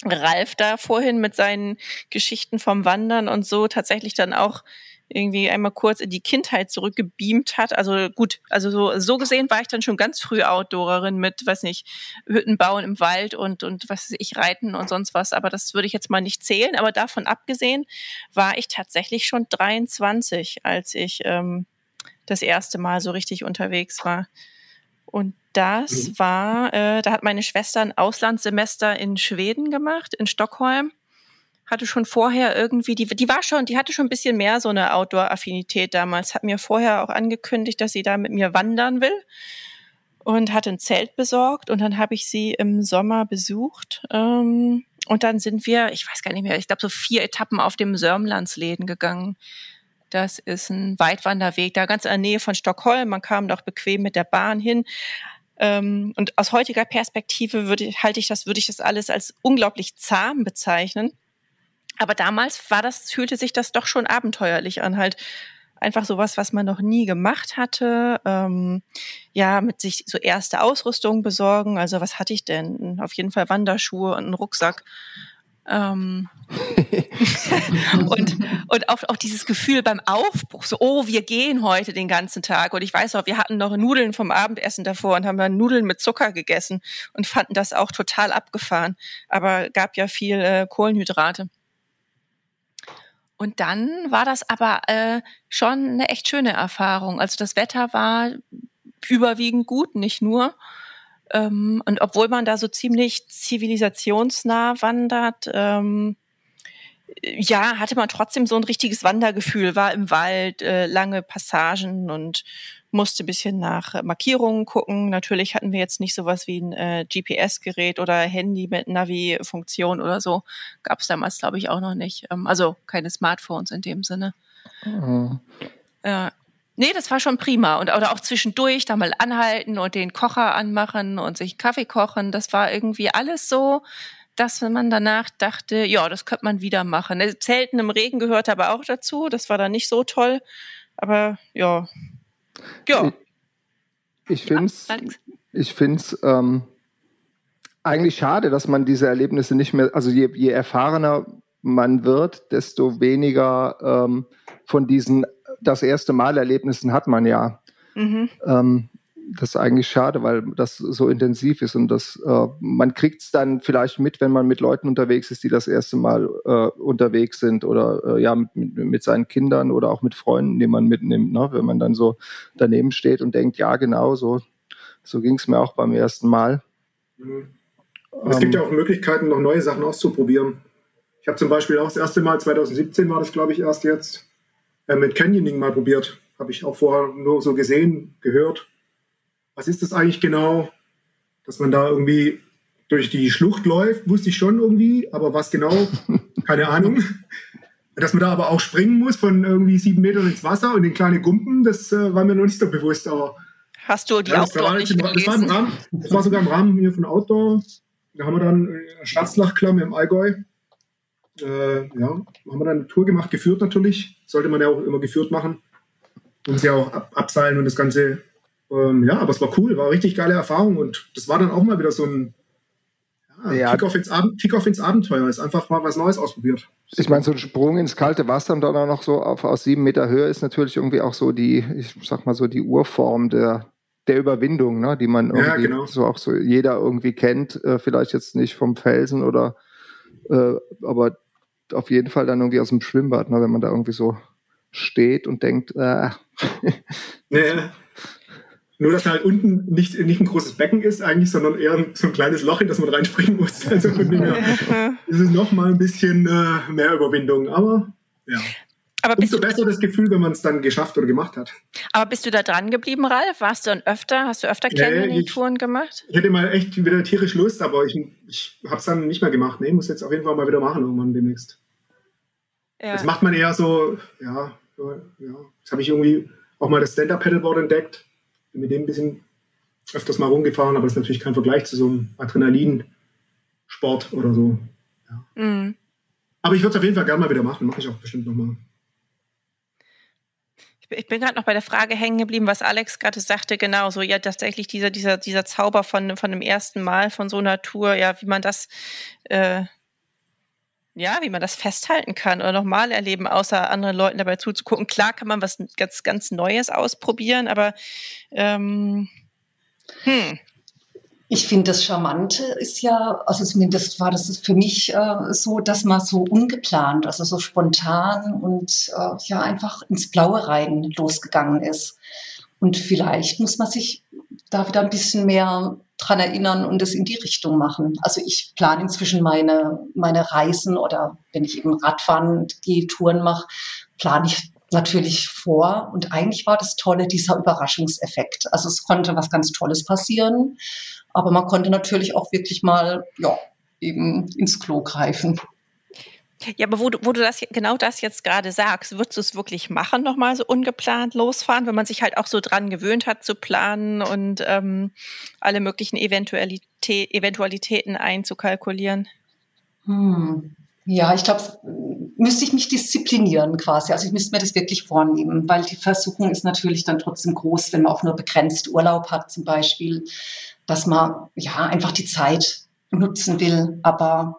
Ralf da vorhin mit seinen Geschichten vom Wandern und so tatsächlich dann auch irgendwie einmal kurz in die Kindheit zurückgebeamt hat. Also gut, also so, so gesehen war ich dann schon ganz früh Outdoorerin mit, weiß nicht, Hütten bauen im Wald und, und was weiß ich, reiten und sonst was. Aber das würde ich jetzt mal nicht zählen. Aber davon abgesehen war ich tatsächlich schon 23, als ich ähm, das erste Mal so richtig unterwegs war. Und das mhm. war, äh, da hat meine Schwester ein Auslandssemester in Schweden gemacht, in Stockholm hatte schon vorher irgendwie, die, die war schon, die hatte schon ein bisschen mehr so eine Outdoor-Affinität damals, hat mir vorher auch angekündigt, dass sie da mit mir wandern will und hat ein Zelt besorgt und dann habe ich sie im Sommer besucht ähm, und dann sind wir, ich weiß gar nicht mehr, ich glaube so vier Etappen auf dem Sörmlandsläden gegangen. Das ist ein Weitwanderweg, da ganz in der Nähe von Stockholm. Man kam doch bequem mit der Bahn hin. Ähm, und aus heutiger Perspektive würde, halte ich das, würde ich das alles als unglaublich zahm bezeichnen. Aber damals war das, fühlte sich das doch schon abenteuerlich an, halt einfach sowas, was man noch nie gemacht hatte. Ähm, ja, mit sich so erste Ausrüstung besorgen. Also was hatte ich denn? Auf jeden Fall Wanderschuhe und einen Rucksack. Ähm, [laughs] und und auch, auch dieses Gefühl beim Aufbruch, so, oh, wir gehen heute den ganzen Tag. Und ich weiß auch, wir hatten noch Nudeln vom Abendessen davor und haben dann Nudeln mit Zucker gegessen und fanden das auch total abgefahren. Aber gab ja viel äh, Kohlenhydrate. Und dann war das aber äh, schon eine echt schöne Erfahrung. Also das Wetter war überwiegend gut, nicht nur. Ähm, und obwohl man da so ziemlich zivilisationsnah wandert, ähm, ja, hatte man trotzdem so ein richtiges Wandergefühl, war im Wald, äh, lange Passagen und musste ein bisschen nach Markierungen gucken. Natürlich hatten wir jetzt nicht sowas wie ein äh, GPS-Gerät oder Handy mit Navi-Funktion oder so. Gab es damals, glaube ich, auch noch nicht. Ähm, also keine Smartphones in dem Sinne. Mhm. Äh, nee, das war schon prima. Und oder auch zwischendurch da mal anhalten und den Kocher anmachen und sich Kaffee kochen. Das war irgendwie alles so dass man danach dachte, ja, das könnte man wieder machen. Zelten im Regen gehört aber auch dazu. Das war dann nicht so toll. Aber ja. Ja. Ich, ich finde es ich find's, ähm, eigentlich schade, dass man diese Erlebnisse nicht mehr, also je, je erfahrener man wird, desto weniger ähm, von diesen das erste Mal Erlebnissen hat man ja. Mhm. Ähm, das ist eigentlich schade, weil das so intensiv ist und das, äh, man kriegt es dann vielleicht mit, wenn man mit Leuten unterwegs ist, die das erste Mal äh, unterwegs sind oder äh, ja mit, mit, seinen Kindern oder auch mit Freunden, die man mitnimmt, ne? wenn man dann so daneben steht und denkt, ja genau, so, so ging es mir auch beim ersten Mal. Mhm. Es gibt ja auch Möglichkeiten, noch neue Sachen auszuprobieren. Ich habe zum Beispiel auch das erste Mal, 2017 war das glaube ich erst jetzt, äh, mit Canyoning mal probiert. Habe ich auch vorher nur so gesehen, gehört was ist das eigentlich genau, dass man da irgendwie durch die Schlucht läuft, wusste ich schon irgendwie, aber was genau, [laughs] keine Ahnung. Dass man da aber auch springen muss von irgendwie sieben Metern ins Wasser und in kleine Gumpen, das äh, war mir noch nicht so bewusst. Aber Hast du die ja, Outdoor war, nicht das war, im Rahmen, das war sogar im Rahmen hier von Outdoor. Da haben wir dann äh, Stadtslachklamm im Allgäu. Äh, ja, haben wir dann eine Tour gemacht, geführt natürlich. Sollte man ja auch immer geführt machen. Und sie auch ab, abseilen und das Ganze ähm, ja, aber es war cool, war eine richtig geile Erfahrung und das war dann auch mal wieder so ein ja, ja. Kickoff, ins Kick ins Abenteuer. Ist einfach mal was Neues ausprobiert. Ich meine, so ein Sprung ins kalte Wasser und dann auch noch so auf, aus sieben Meter Höhe ist natürlich irgendwie auch so die, ich sag mal so die Urform der, der Überwindung, ne, die man irgendwie ja, genau. so auch so jeder irgendwie kennt, äh, vielleicht jetzt nicht vom Felsen oder äh, aber auf jeden Fall dann irgendwie aus dem Schwimmbad, ne, wenn man da irgendwie so steht und denkt, äh. [laughs] ja. Nur, dass halt unten nicht, nicht ein großes Becken ist eigentlich, sondern eher so ein kleines Loch, in das man reinspringen muss. [laughs] Also von dem her ist es nochmal ein bisschen äh, mehr Überwindung. Aber ja. Aber Umso besser das Gefühl, wenn man es dann geschafft oder gemacht hat. Aber bist du da dran geblieben, Ralf? Warst du dann öfter? Hast du öfter Canyoning-Touren gemacht? Ich hätte mal echt wieder tierisch Lust, aber ich, ich habe es dann nicht mehr gemacht. Nee, muss jetzt auf jeden Fall mal wieder machen irgendwann demnächst. Ja. Das macht man eher so, ja, ja. Jetzt habe ich irgendwie auch mal das Stand-Up-Pedalboard entdeckt bin mit dem ein bisschen öfters mal rumgefahren, aber das ist natürlich kein Vergleich zu so einem Adrenalinsport oder so. Ja. Mhm. Aber ich würde es auf jeden Fall gerne mal wieder machen, mache ich auch bestimmt nochmal. Ich bin gerade noch bei der Frage hängen geblieben, was Alex gerade sagte, genau, so ja tatsächlich dieser, dieser, dieser Zauber von, von dem ersten Mal von so einer Tour, ja, wie man das äh, ja, wie man das festhalten kann oder nochmal erleben, außer anderen Leuten dabei zuzugucken. Klar kann man was ganz, ganz Neues ausprobieren, aber ähm, hm. Ich finde, das Charmante ist ja, also zumindest war das für mich äh, so, dass man so ungeplant, also so spontan und äh, ja einfach ins Blaue rein losgegangen ist. Und vielleicht muss man sich da wieder ein bisschen mehr dran erinnern und es in die Richtung machen. Also ich plane inzwischen meine, meine Reisen oder wenn ich eben Radfahren gehe, Touren mache, plane ich natürlich vor. Und eigentlich war das Tolle dieser Überraschungseffekt. Also es konnte was ganz Tolles passieren, aber man konnte natürlich auch wirklich mal, ja, eben ins Klo greifen. Ja, aber wo du, wo du das genau das jetzt gerade sagst, würdest du es wirklich machen, nochmal so ungeplant losfahren, wenn man sich halt auch so dran gewöhnt hat zu planen und ähm, alle möglichen Eventualität, Eventualitäten einzukalkulieren? Hm. Ja, ich glaube, müsste ich mich disziplinieren quasi. Also ich müsste mir das wirklich vornehmen, weil die Versuchung ist natürlich dann trotzdem groß, wenn man auch nur begrenzt Urlaub hat zum Beispiel, dass man ja einfach die Zeit nutzen will. Aber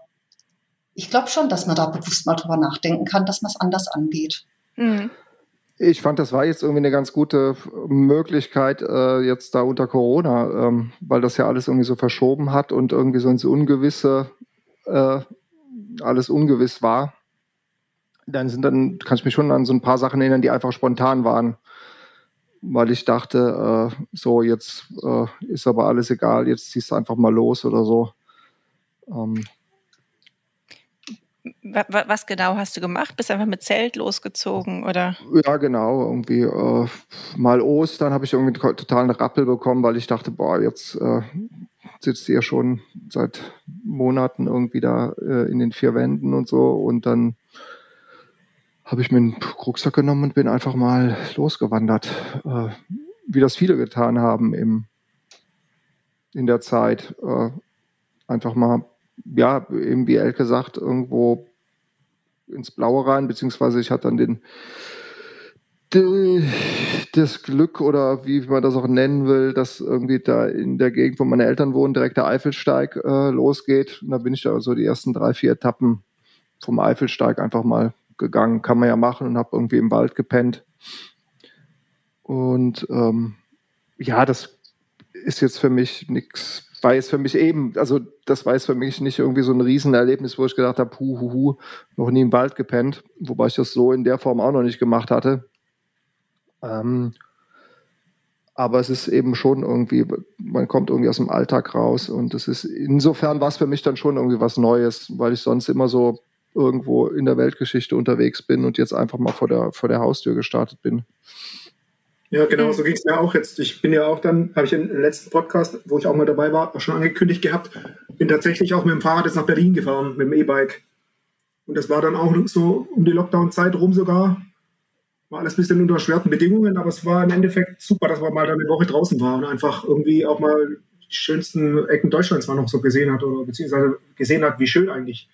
ich glaube schon, dass man da bewusst mal drüber nachdenken kann, dass man es anders angeht. Mhm. Ich fand, das war jetzt irgendwie eine ganz gute Möglichkeit äh, jetzt da unter Corona, ähm, weil das ja alles irgendwie so verschoben hat und irgendwie so ins Ungewisse äh, alles ungewiss war. Dann sind dann, kann ich mich schon an so ein paar Sachen erinnern, die einfach spontan waren. Weil ich dachte, äh, so jetzt äh, ist aber alles egal, jetzt ziehst du einfach mal los oder so. Ähm, Was genau hast du gemacht? Bist du einfach mit Zelt losgezogen oder? Ja, genau. Irgendwie äh, mal Ostern habe ich irgendwie einen totalen Rappel bekommen, weil ich dachte, boah, jetzt äh, sitzt ihr schon seit Monaten irgendwie da äh, in den vier Wänden und so. Und dann habe ich mir einen Rucksack genommen und bin einfach mal losgewandert, äh, wie das viele getan haben im, in der Zeit. Äh, einfach mal, ja, eben wie Elke sagt, irgendwo ins Blaue rein, beziehungsweise ich hatte dann den das Glück oder wie man das auch nennen will, dass irgendwie da in der Gegend, wo meine Eltern wohnen, direkt der Eifelsteig äh, losgeht. Und da bin ich da so die ersten drei, vier Etappen vom Eifelsteig einfach mal gegangen. Kann man ja machen und habe irgendwie im Wald gepennt. Und ähm, ja, das ist jetzt für mich nichts war jetzt für mich eben, also das war jetzt für mich nicht irgendwie so ein Riesenerlebnis, wo ich gedacht habe, hu, hu, noch nie im Wald gepennt, wobei ich das so in der Form auch noch nicht gemacht hatte. Ähm, aber es ist eben schon irgendwie, man kommt irgendwie aus dem Alltag raus und es ist, insofern war es für mich dann schon irgendwie was Neues, weil ich sonst immer so irgendwo in der Weltgeschichte unterwegs bin und jetzt einfach mal vor der, vor der Haustür gestartet bin. Ja, genau, so ging es mir auch jetzt. Ich bin ja auch dann, habe ich im letzten Podcast, wo ich auch mal dabei war, auch schon angekündigt gehabt, bin tatsächlich auch mit dem Fahrrad jetzt nach Berlin gefahren, mit dem E-Bike. Und das war dann auch so um die Lockdown-Zeit rum sogar. War alles ein bisschen unter schweren Bedingungen, aber es war im Endeffekt super, dass man mal dann eine Woche draußen war und einfach irgendwie auch mal die schönsten Ecken Deutschlands mal noch so gesehen hat oder beziehungsweise gesehen hat, wie schön eigentlich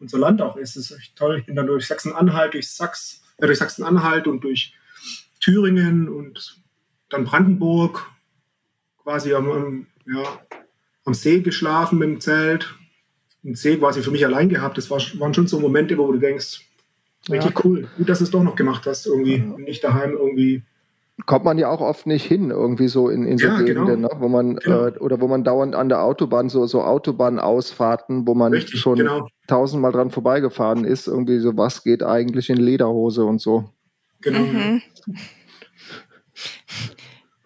unser Land auch ist. Das ist echt toll. Ich bin dann durch Sachsen-Anhalt, durch, Sachs, äh, durch Sachsen-Anhalt und durch Thüringen und dann Brandenburg quasi am, am, ja, am See geschlafen mit dem Zelt. Ein See quasi für mich allein gehabt. Das war, waren schon so Momente, wo du denkst, richtig ja. cool. Gut, dass du es doch noch gemacht hast, irgendwie. Ja. Nicht daheim irgendwie kommt man ja auch oft nicht hin, irgendwie so in, in so ja, Gegenden, genau. ne? wo man genau. äh, oder wo man dauernd an der Autobahn so so Autobahnausfahrten, wo man Richtig, schon genau. tausendmal dran vorbeigefahren ist, irgendwie so was geht eigentlich in Lederhose und so. Genau. Mhm. [laughs]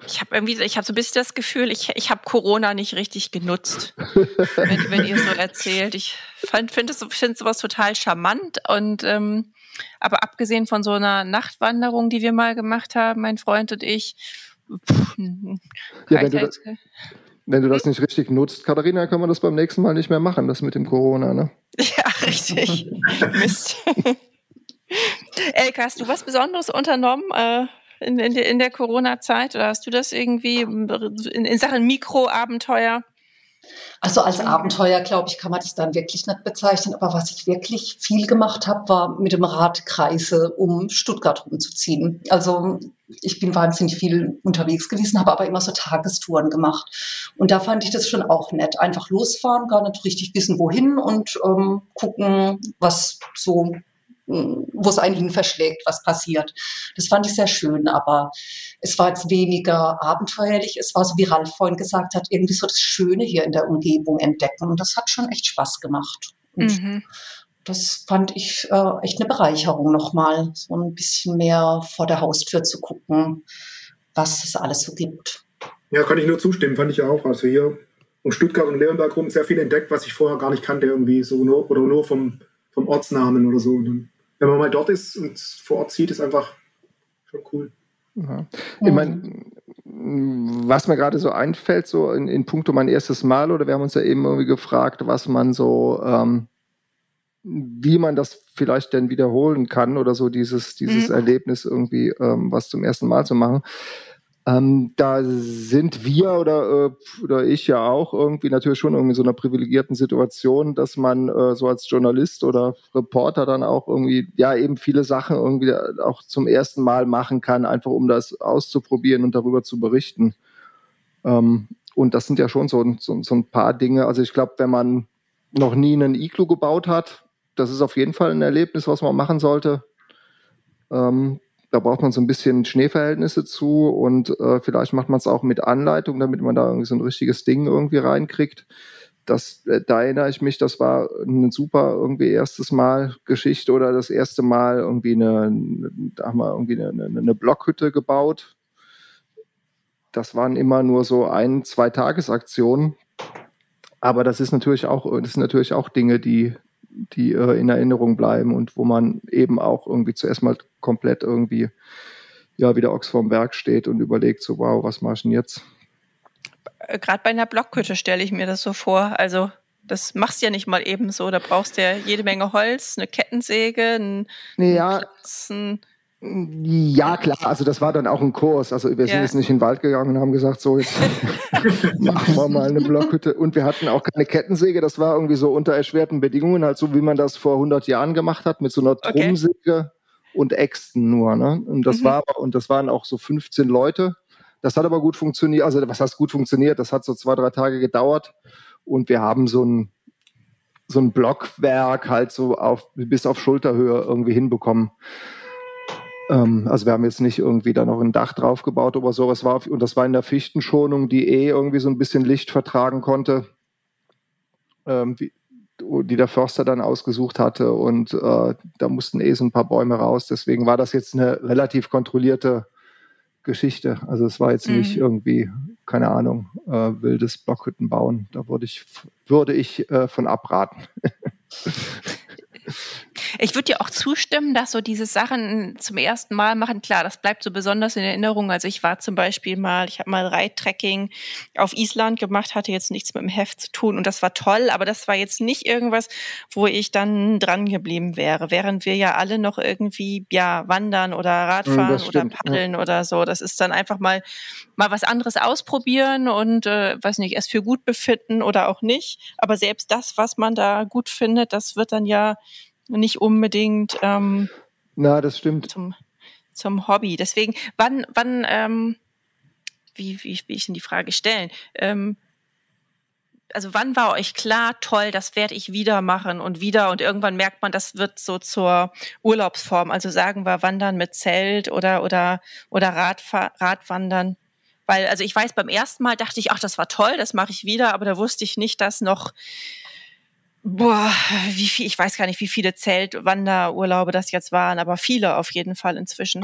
Ich habe irgendwie, ich habe so ein bisschen das Gefühl, ich, ich habe Corona nicht richtig genutzt, wenn, wenn ihr so erzählt. Ich finde find sowas total charmant und ähm, aber abgesehen von so einer Nachtwanderung, die wir mal gemacht haben, mein Freund und ich, pff, ja, wenn, du das, wenn du das nicht richtig nutzt, Katharina, können wir das beim nächsten Mal nicht mehr machen, das mit dem Corona, ne? [laughs] Ja, richtig. Mist. [laughs] Elke, hast du was Besonderes unternommen äh, in, in, in der Corona-Zeit oder hast du das irgendwie in, in Sachen Mikroabenteuer? Also als Abenteuer, glaube ich, kann man das dann wirklich nicht bezeichnen. Aber was ich wirklich viel gemacht habe, war mit dem Rad Kreise um Stuttgart rumzuziehen. Also ich bin wahnsinnig viel unterwegs gewesen, habe aber immer so Tagestouren gemacht. Und da fand ich das schon auch nett. Einfach losfahren, gar nicht richtig wissen, wohin und ähm, gucken, was so wo es einen hin verschlägt, was passiert. Das fand ich sehr schön, aber es war jetzt weniger abenteuerlich. Es war so, wie Ralf vorhin gesagt hat, irgendwie so das Schöne hier in der Umgebung entdecken. Und das hat schon echt Spaß gemacht. Mhm. Das fand ich äh, echt eine Bereicherung nochmal, so ein bisschen mehr vor der Haustür zu gucken, was es alles so gibt. Ja, kann ich nur zustimmen, fand ich auch. Also hier um Stuttgart und Leonberg rum sehr viel entdeckt, was ich vorher gar nicht kannte, irgendwie so nur, oder nur vom, vom Ortsnamen oder so. Und dann wenn man mal dort ist und vor Ort sieht, ist einfach schon cool. Ja. Ich meine, was mir gerade so einfällt, so in, in puncto mein erstes Mal, oder wir haben uns ja eben irgendwie gefragt, was man so, ähm, wie man das vielleicht denn wiederholen kann oder so dieses, dieses mhm. Erlebnis irgendwie ähm, was zum ersten Mal zu machen. Ähm, da sind wir oder, äh, oder ich ja auch irgendwie natürlich schon irgendwie so einer privilegierten Situation, dass man äh, so als Journalist oder Reporter dann auch irgendwie ja eben viele Sachen irgendwie auch zum ersten Mal machen kann, einfach um das auszuprobieren und darüber zu berichten. Ähm, und das sind ja schon so, so, so ein paar Dinge. Also ich glaube, wenn man noch nie einen Iglu gebaut hat, das ist auf jeden Fall ein Erlebnis, was man machen sollte. Ähm, da braucht man so ein bisschen Schneeverhältnisse zu und äh, vielleicht macht man es auch mit Anleitung, damit man da irgendwie so ein richtiges Ding irgendwie reinkriegt. Das, äh, da erinnere ich mich, das war ein super irgendwie erstes Mal Geschichte oder das erste Mal irgendwie eine, da haben wir irgendwie eine, eine, Blockhütte gebaut. Das waren immer nur so ein, zwei Tagesaktionen. Aber das ist natürlich auch, das sind natürlich auch Dinge, die, die äh, in Erinnerung bleiben und wo man eben auch irgendwie zuerst mal komplett irgendwie ja wieder Ochs vorm Berg steht und überlegt so wow was mach ich denn jetzt? Äh, gerade bei einer Blockhütte stelle ich mir das so vor. Also das machst du ja nicht mal eben so. Da brauchst du ja jede Menge Holz eine Kettensäge ein, ja. ein ja, klar, also das war dann auch ein Kurs. Also wir sind ja. jetzt nicht in den Wald gegangen und haben gesagt, so jetzt [laughs] machen wir mal eine Blockhütte. Und wir hatten auch keine Kettensäge, das war irgendwie so unter erschwerten Bedingungen, halt so wie man das vor 100 Jahren gemacht hat, mit so einer Trummsäge okay. und Äxten nur. Ne? Und das mhm. war und das waren auch so 15 Leute. Das hat aber gut funktioniert. Also was heißt gut funktioniert? Das hat so zwei, drei Tage gedauert. Und wir haben so ein so ein Blockwerk halt so auf bis auf Schulterhöhe irgendwie hinbekommen. Ähm, also wir haben jetzt nicht irgendwie da noch ein Dach drauf gebaut oder so. Es war, und das war in der Fichtenschonung, die eh irgendwie so ein bisschen Licht vertragen konnte, ähm, wie, die der Förster dann ausgesucht hatte. Und äh, da mussten eh so ein paar Bäume raus. Deswegen war das jetzt eine relativ kontrollierte Geschichte. Also es war jetzt mhm. nicht irgendwie, keine Ahnung, äh, wildes Blockhütten bauen. Da würde ich, würde ich äh, von abraten. [laughs] Ich würde dir auch zustimmen, dass so diese Sachen zum ersten Mal machen, klar, das bleibt so besonders in Erinnerung. Also ich war zum Beispiel mal, ich habe mal Reittrekking auf Island gemacht, hatte jetzt nichts mit dem Heft zu tun und das war toll, aber das war jetzt nicht irgendwas, wo ich dann dran geblieben wäre. Während wir ja alle noch irgendwie ja wandern oder Radfahren oder paddeln ja. oder so. Das ist dann einfach mal mal was anderes ausprobieren und äh, weiß nicht, es für gut befinden oder auch nicht. Aber selbst das, was man da gut findet, das wird dann ja nicht unbedingt ähm, Na, das stimmt. Zum, zum Hobby. Deswegen, wann, wann, ähm, wie, wie, wie ich denn die Frage stellen? Ähm, also wann war euch klar, toll, das werde ich wieder machen und wieder und irgendwann merkt man, das wird so zur Urlaubsform. Also sagen wir Wandern mit Zelt oder oder oder Radfahr Radwandern. Weil also ich weiß, beim ersten Mal dachte ich, ach, das war toll, das mache ich wieder, aber da wusste ich nicht, dass noch Boah, wie viel, ich weiß gar nicht, wie viele Zeltwanderurlaube das jetzt waren, aber viele auf jeden Fall inzwischen.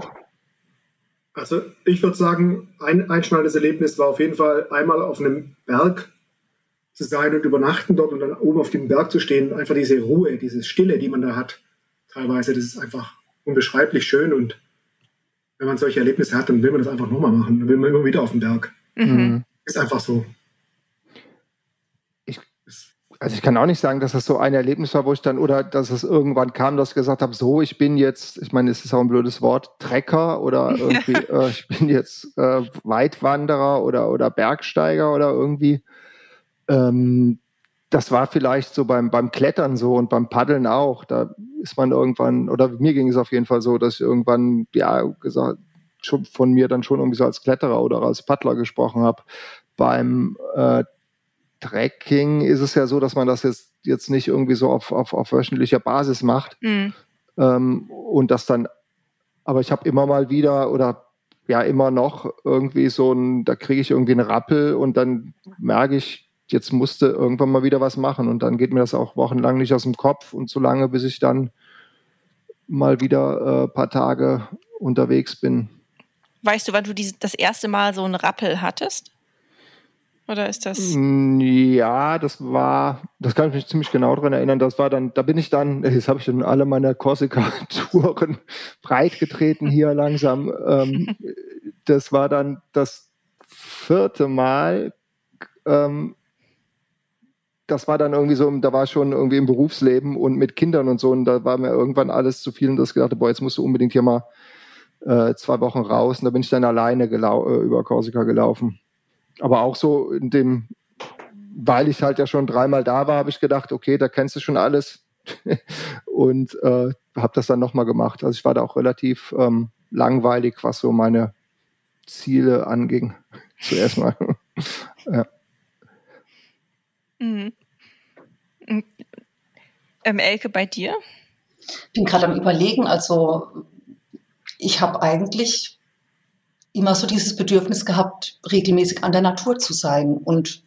Also ich würde sagen, ein einschneidendes Erlebnis war auf jeden Fall einmal auf einem Berg zu sein und übernachten dort und dann oben auf dem Berg zu stehen. Einfach diese Ruhe, diese Stille, die man da hat. Teilweise, das ist einfach unbeschreiblich schön und wenn man solche Erlebnisse hat, dann will man das einfach nochmal machen. Dann will man immer wieder auf den Berg. Mhm. Ist einfach so. Also ich kann auch nicht sagen, dass das so ein Erlebnis war, wo ich dann, oder dass es irgendwann kam, dass ich gesagt habe, so, ich bin jetzt, ich meine, es ist auch ein blödes Wort, Trecker oder [laughs] irgendwie, äh, ich bin jetzt äh, Weitwanderer oder, oder Bergsteiger oder irgendwie. Ähm, das war vielleicht so beim, beim Klettern so und beim Paddeln auch. Da ist man irgendwann, oder mir ging es auf jeden Fall so, dass ich irgendwann, ja, gesagt, schon von mir dann schon irgendwie so als Kletterer oder als Paddler gesprochen habe. Beim äh, Tracking ist es ja so, dass man das jetzt, jetzt nicht irgendwie so auf, auf, auf wöchentlicher Basis macht. Mhm. Ähm, und das dann, aber ich habe immer mal wieder oder ja immer noch irgendwie so ein, da kriege ich irgendwie einen Rappel und dann merke ich, jetzt musste irgendwann mal wieder was machen und dann geht mir das auch wochenlang nicht aus dem Kopf und so lange, bis ich dann mal wieder ein äh, paar Tage unterwegs bin. Weißt du, wann du die, das erste Mal so einen Rappel hattest? Oder ist das? Mm, ja, das war, das kann ich mich ziemlich genau daran erinnern. Das war dann, da bin ich dann, jetzt habe ich dann alle meine Korsika-Touren [laughs] breitgetreten hier [laughs] langsam. Ähm, das war dann das vierte Mal. Ähm, das war dann irgendwie so, da war ich schon irgendwie im Berufsleben und mit Kindern und so. Und da war mir irgendwann alles zu viel und das gedacht, boah, jetzt musst du unbedingt hier mal äh, zwei Wochen raus. Und da bin ich dann alleine äh, über Korsika gelaufen aber auch so in dem, weil ich halt ja schon dreimal da war, habe ich gedacht, okay, da kennst du schon alles [laughs] und äh, habe das dann nochmal gemacht. Also ich war da auch relativ ähm, langweilig, was so meine Ziele anging. [laughs] Zuerst mal. [laughs] ja. Mhm. Ähm, Elke, bei dir? Ich bin gerade am Überlegen. Also ich habe eigentlich immer so dieses Bedürfnis gehabt, regelmäßig an der Natur zu sein. Und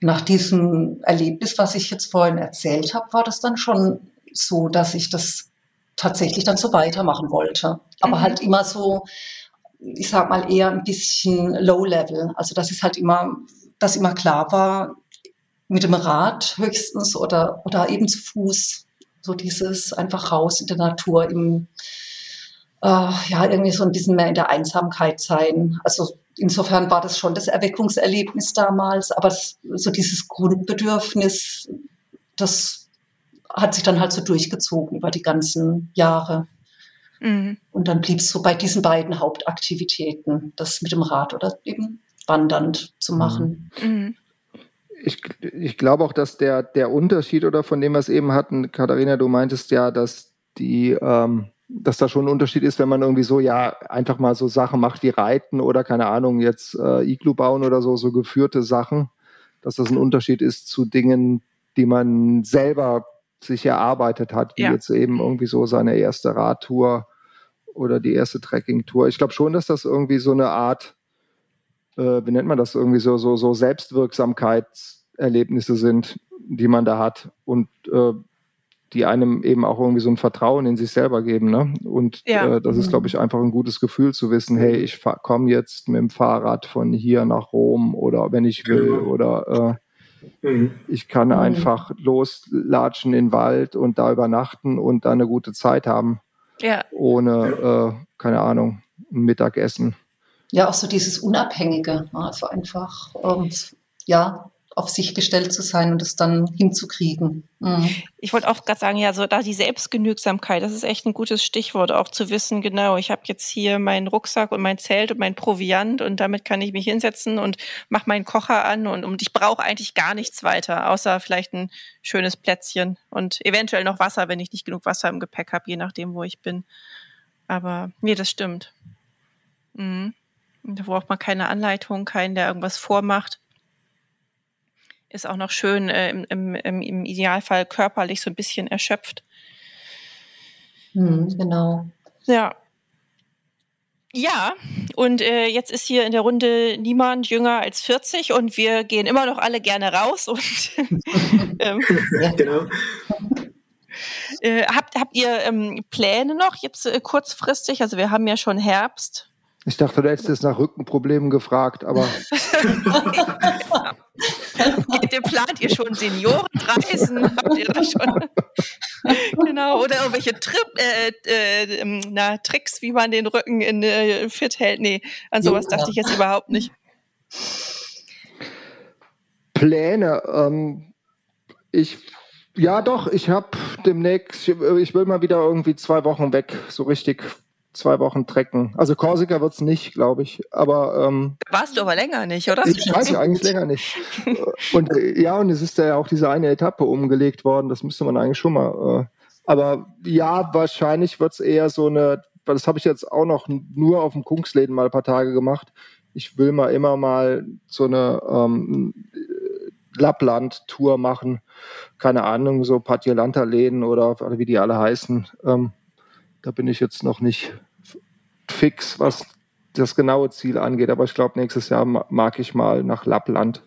nach diesem Erlebnis, was ich jetzt vorhin erzählt habe, war das dann schon so, dass ich das tatsächlich dann so weitermachen wollte. Aber mhm. halt immer so, ich sag mal, eher ein bisschen low level. Also, dass es halt immer, dass immer klar war, mit dem Rad höchstens oder, oder eben zu Fuß So dieses einfach raus in der Natur, im, äh, ja, irgendwie so ein bisschen mehr in der Einsamkeit sein. Also insofern war das schon das Erweckungserlebnis damals, aber so dieses Grundbedürfnis, das hat sich dann halt so durchgezogen über die ganzen Jahre. Mhm. Und dann blieb es so bei diesen beiden Hauptaktivitäten, das mit dem Rad oder eben wandernd zu mhm. machen. Mhm. Ich, ich glaube auch, dass der, der Unterschied oder von dem wir es eben hatten, Katharina, du meintest ja, dass die ähm, dass da schon ein Unterschied ist, wenn man irgendwie so, ja, einfach mal so Sachen macht wie Reiten oder keine Ahnung, jetzt äh, Iglu bauen oder so, so geführte Sachen, dass das ein Unterschied ist zu Dingen, die man selber sich erarbeitet hat, wie ja. jetzt eben irgendwie so seine erste Radtour oder die erste Trekkingtour. Ich glaube schon, dass das irgendwie so eine Art, äh, wie nennt man das, irgendwie so, so, so Selbstwirksamkeitserlebnisse sind, die man da hat. Und äh, die einem eben auch irgendwie so ein Vertrauen in sich selber geben. Ne? Und ja. äh, das ist, glaube ich, einfach ein gutes Gefühl zu wissen, hey, ich komme jetzt mit dem Fahrrad von hier nach Rom oder wenn ich will genau. oder äh, mhm. ich kann mhm. einfach loslatschen in den Wald und da übernachten und da eine gute Zeit haben. Ja. Ohne, äh, keine Ahnung, ein Mittagessen. Ja, auch so dieses Unabhängige, ne? also einfach, ähm, ja, auf sich gestellt zu sein und es dann hinzukriegen. Mhm. Ich wollte auch gerade sagen, ja, so da die Selbstgenügsamkeit, das ist echt ein gutes Stichwort, auch zu wissen, genau, ich habe jetzt hier meinen Rucksack und mein Zelt und mein Proviant und damit kann ich mich hinsetzen und mache meinen Kocher an und, und ich brauche eigentlich gar nichts weiter, außer vielleicht ein schönes Plätzchen und eventuell noch Wasser, wenn ich nicht genug Wasser im Gepäck habe, je nachdem, wo ich bin. Aber nee, das stimmt. Mhm. Da braucht man keine Anleitung, keinen, der irgendwas vormacht ist auch noch schön äh, im, im, im, Idealfall körperlich so ein bisschen erschöpft. Hm, genau. Ja. Ja, und äh, jetzt ist hier in der Runde niemand jünger als 40 und wir gehen immer noch alle gerne raus und [laughs] ähm, ja, genau. Äh, habt, habt ihr ähm, Pläne noch jetzt äh, kurzfristig? Also wir haben ja schon Herbst. Ich dachte, du hättest es nach Rückenproblemen gefragt, aber. [laughs] [laughs] [laughs] ihr plant ihr schon Seniorenreisen? Habt ihr das schon? [laughs] genau. Oder irgendwelche Trip, äh, äh, ähm, na, Tricks, wie man den Rücken in äh, fit hält? Nee, an sowas dachte ich jetzt überhaupt nicht. Pläne. Ähm, ich ja, doch, ich habe demnächst, ich will mal wieder irgendwie zwei Wochen weg, so richtig zwei Wochen trecken. Also Korsika wird es nicht, glaube ich. Aber ähm, warst du aber länger nicht, oder? Ich weiß ja eigentlich länger nicht. [laughs] Und äh, ja, und es ist ja auch diese eine Etappe umgelegt worden. Das müsste man eigentlich schon mal. Äh, aber ja, wahrscheinlich wird es eher so eine. Das habe ich jetzt auch noch nur auf dem Kungsläden mal ein paar Tage gemacht. Ich will mal immer mal so eine ähm, Lappland-Tour machen. Keine Ahnung, so Patiolanta-Läden oder wie die alle heißen. Ähm, da bin ich jetzt noch nicht fix, was das genaue Ziel angeht. Aber ich glaube, nächstes Jahr mag ich mal nach Lappland.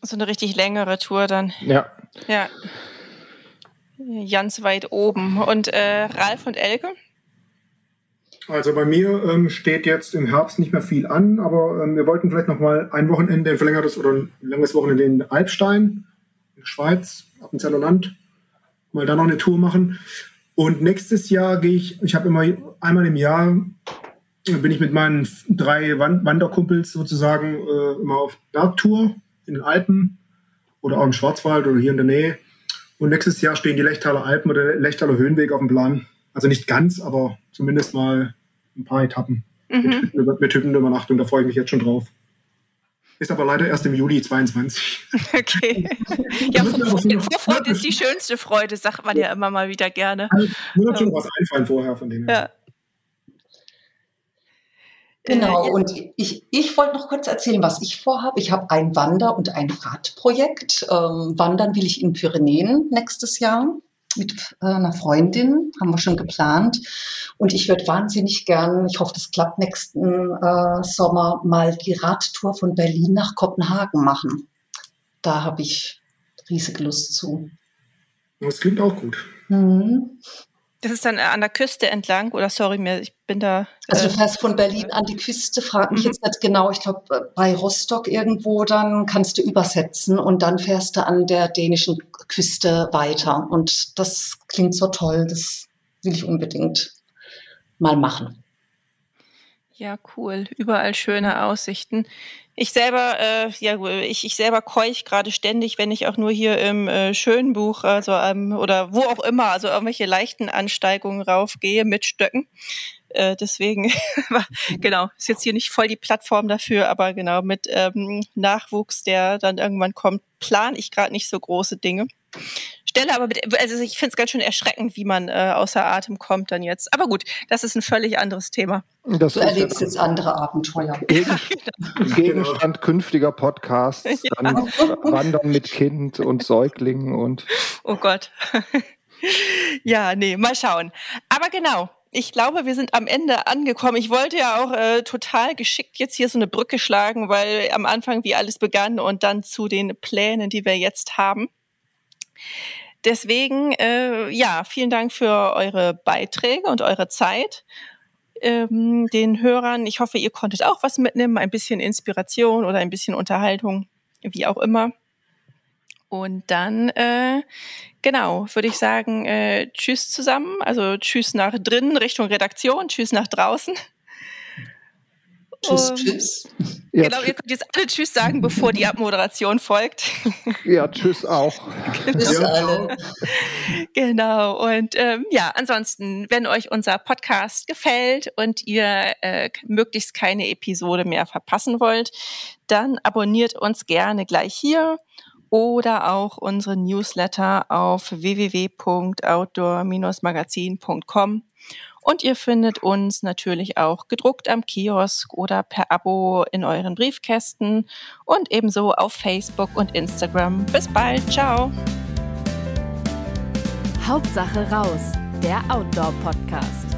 So eine richtig längere Tour dann. Ja. Ja. Ganz weit oben. Und äh, Ralf und Elke? Also bei mir ähm, steht jetzt im Herbst nicht mehr viel an, aber ähm, wir wollten vielleicht noch mal ein Wochenende, ein verlängertes oder ein langes Wochenende in Alpstein, in der Schweiz, ab dem Zellerland, mal da noch eine Tour machen. Und nächstes Jahr gehe ich, ich habe immer einmal im Jahr, bin ich mit meinen drei Wanderkumpels sozusagen äh, immer auf Bergtour in den Alpen oder auch im Schwarzwald oder hier in der Nähe. Und nächstes Jahr stehen die Lechtaler Alpen oder Lechtaler Höhenweg auf dem Plan. Also nicht ganz, aber zumindest mal ein paar Etappen mhm. mit, mit Hüttenübernachtung. Da freue ich mich jetzt schon drauf. Ist aber leider erst im Juli 22. [laughs] Okay. [laughs] Ja, Vorfreude ist die schönste Freude, sagt man ja immer mal wieder gerne. Mir wird schon was einfallen vorher von dem. Ja. Genau, und ich, ich wollte noch kurz erzählen, was ich vorhabe. Ich habe ein Wander- und ein Radprojekt. Ähm, wandern will ich in Pyrenäen nächstes Jahr mit äh, einer Freundin, haben wir schon geplant. Und ich würde wahnsinnig gern, ich hoffe, das klappt nächsten äh, Sommer, mal die Radtour von Berlin nach Kopenhagen machen. Da habe ich riesige Lust zu. Das klingt auch gut. Mhm. Das ist dann an der Küste entlang oder sorry, mir, ich bin da. Also du äh, fährst von Berlin an die Küste, frag mich mhm. jetzt nicht genau, ich glaube bei Rostock irgendwo, dann kannst du übersetzen und dann fährst du an der dänischen Küste weiter. Und das klingt so toll, das will ich unbedingt mal machen. Ja, cool. Überall schöne Aussichten. Ich selber, äh, ja, ich, ich selber keuch gerade ständig, wenn ich auch nur hier im äh, Schönbuch, also ähm, oder wo auch immer, also irgendwelche leichten Ansteigungen raufgehe mit Stöcken. Äh, deswegen, [laughs] genau, ist jetzt hier nicht voll die Plattform dafür, aber genau, mit ähm, Nachwuchs, der dann irgendwann kommt, plan ich gerade nicht so große Dinge. Stelle aber, mit, also ich finde es ganz schön erschreckend, wie man äh, außer Atem kommt dann jetzt. Aber gut, das ist ein völlig anderes Thema. Das du erlebst jetzt andere Abenteuer. [laughs] Genau. Gegenstand künftiger Podcasts, dann Wandern mit Kind und Säuglingen und. Oh Gott. [laughs] ja, nee, mal schauen. Aber genau, ich glaube, wir sind am Ende angekommen. Ich wollte ja auch äh, total geschickt jetzt hier so eine Brücke schlagen, weil am Anfang wie alles begann und dann zu den Plänen, die wir jetzt haben. Deswegen, äh, ja, vielen Dank für eure Beiträge und eure Zeit. Ähm, den Hörern, ich hoffe, ihr konntet auch was mitnehmen, ein bisschen Inspiration oder ein bisschen Unterhaltung, wie auch immer. Und dann, äh, genau, würde ich sagen, äh, tschüss zusammen. Also tschüss nach drinnen Richtung Redaktion, tschüss nach draußen. Tschüss, um, tschüss. Ja, genau, ihr könnt jetzt alle Tschüss sagen, bevor die Abmoderation folgt. Ja, Tschüss auch. Tschüss alle. Genau. Und ähm, ja, ansonsten, wenn euch unser Podcast gefällt und ihr äh, möglichst keine Episode mehr verpassen wollt, dann abonniert uns gerne gleich hier oder auch unsere Newsletter auf www.outdoor-magazin.com und ihr findet uns natürlich auch gedruckt am Kiosk oder per Abo in euren Briefkästen und ebenso auf Facebook und Instagram. Bis bald, ciao. Hauptsache raus, der Outdoor-Podcast.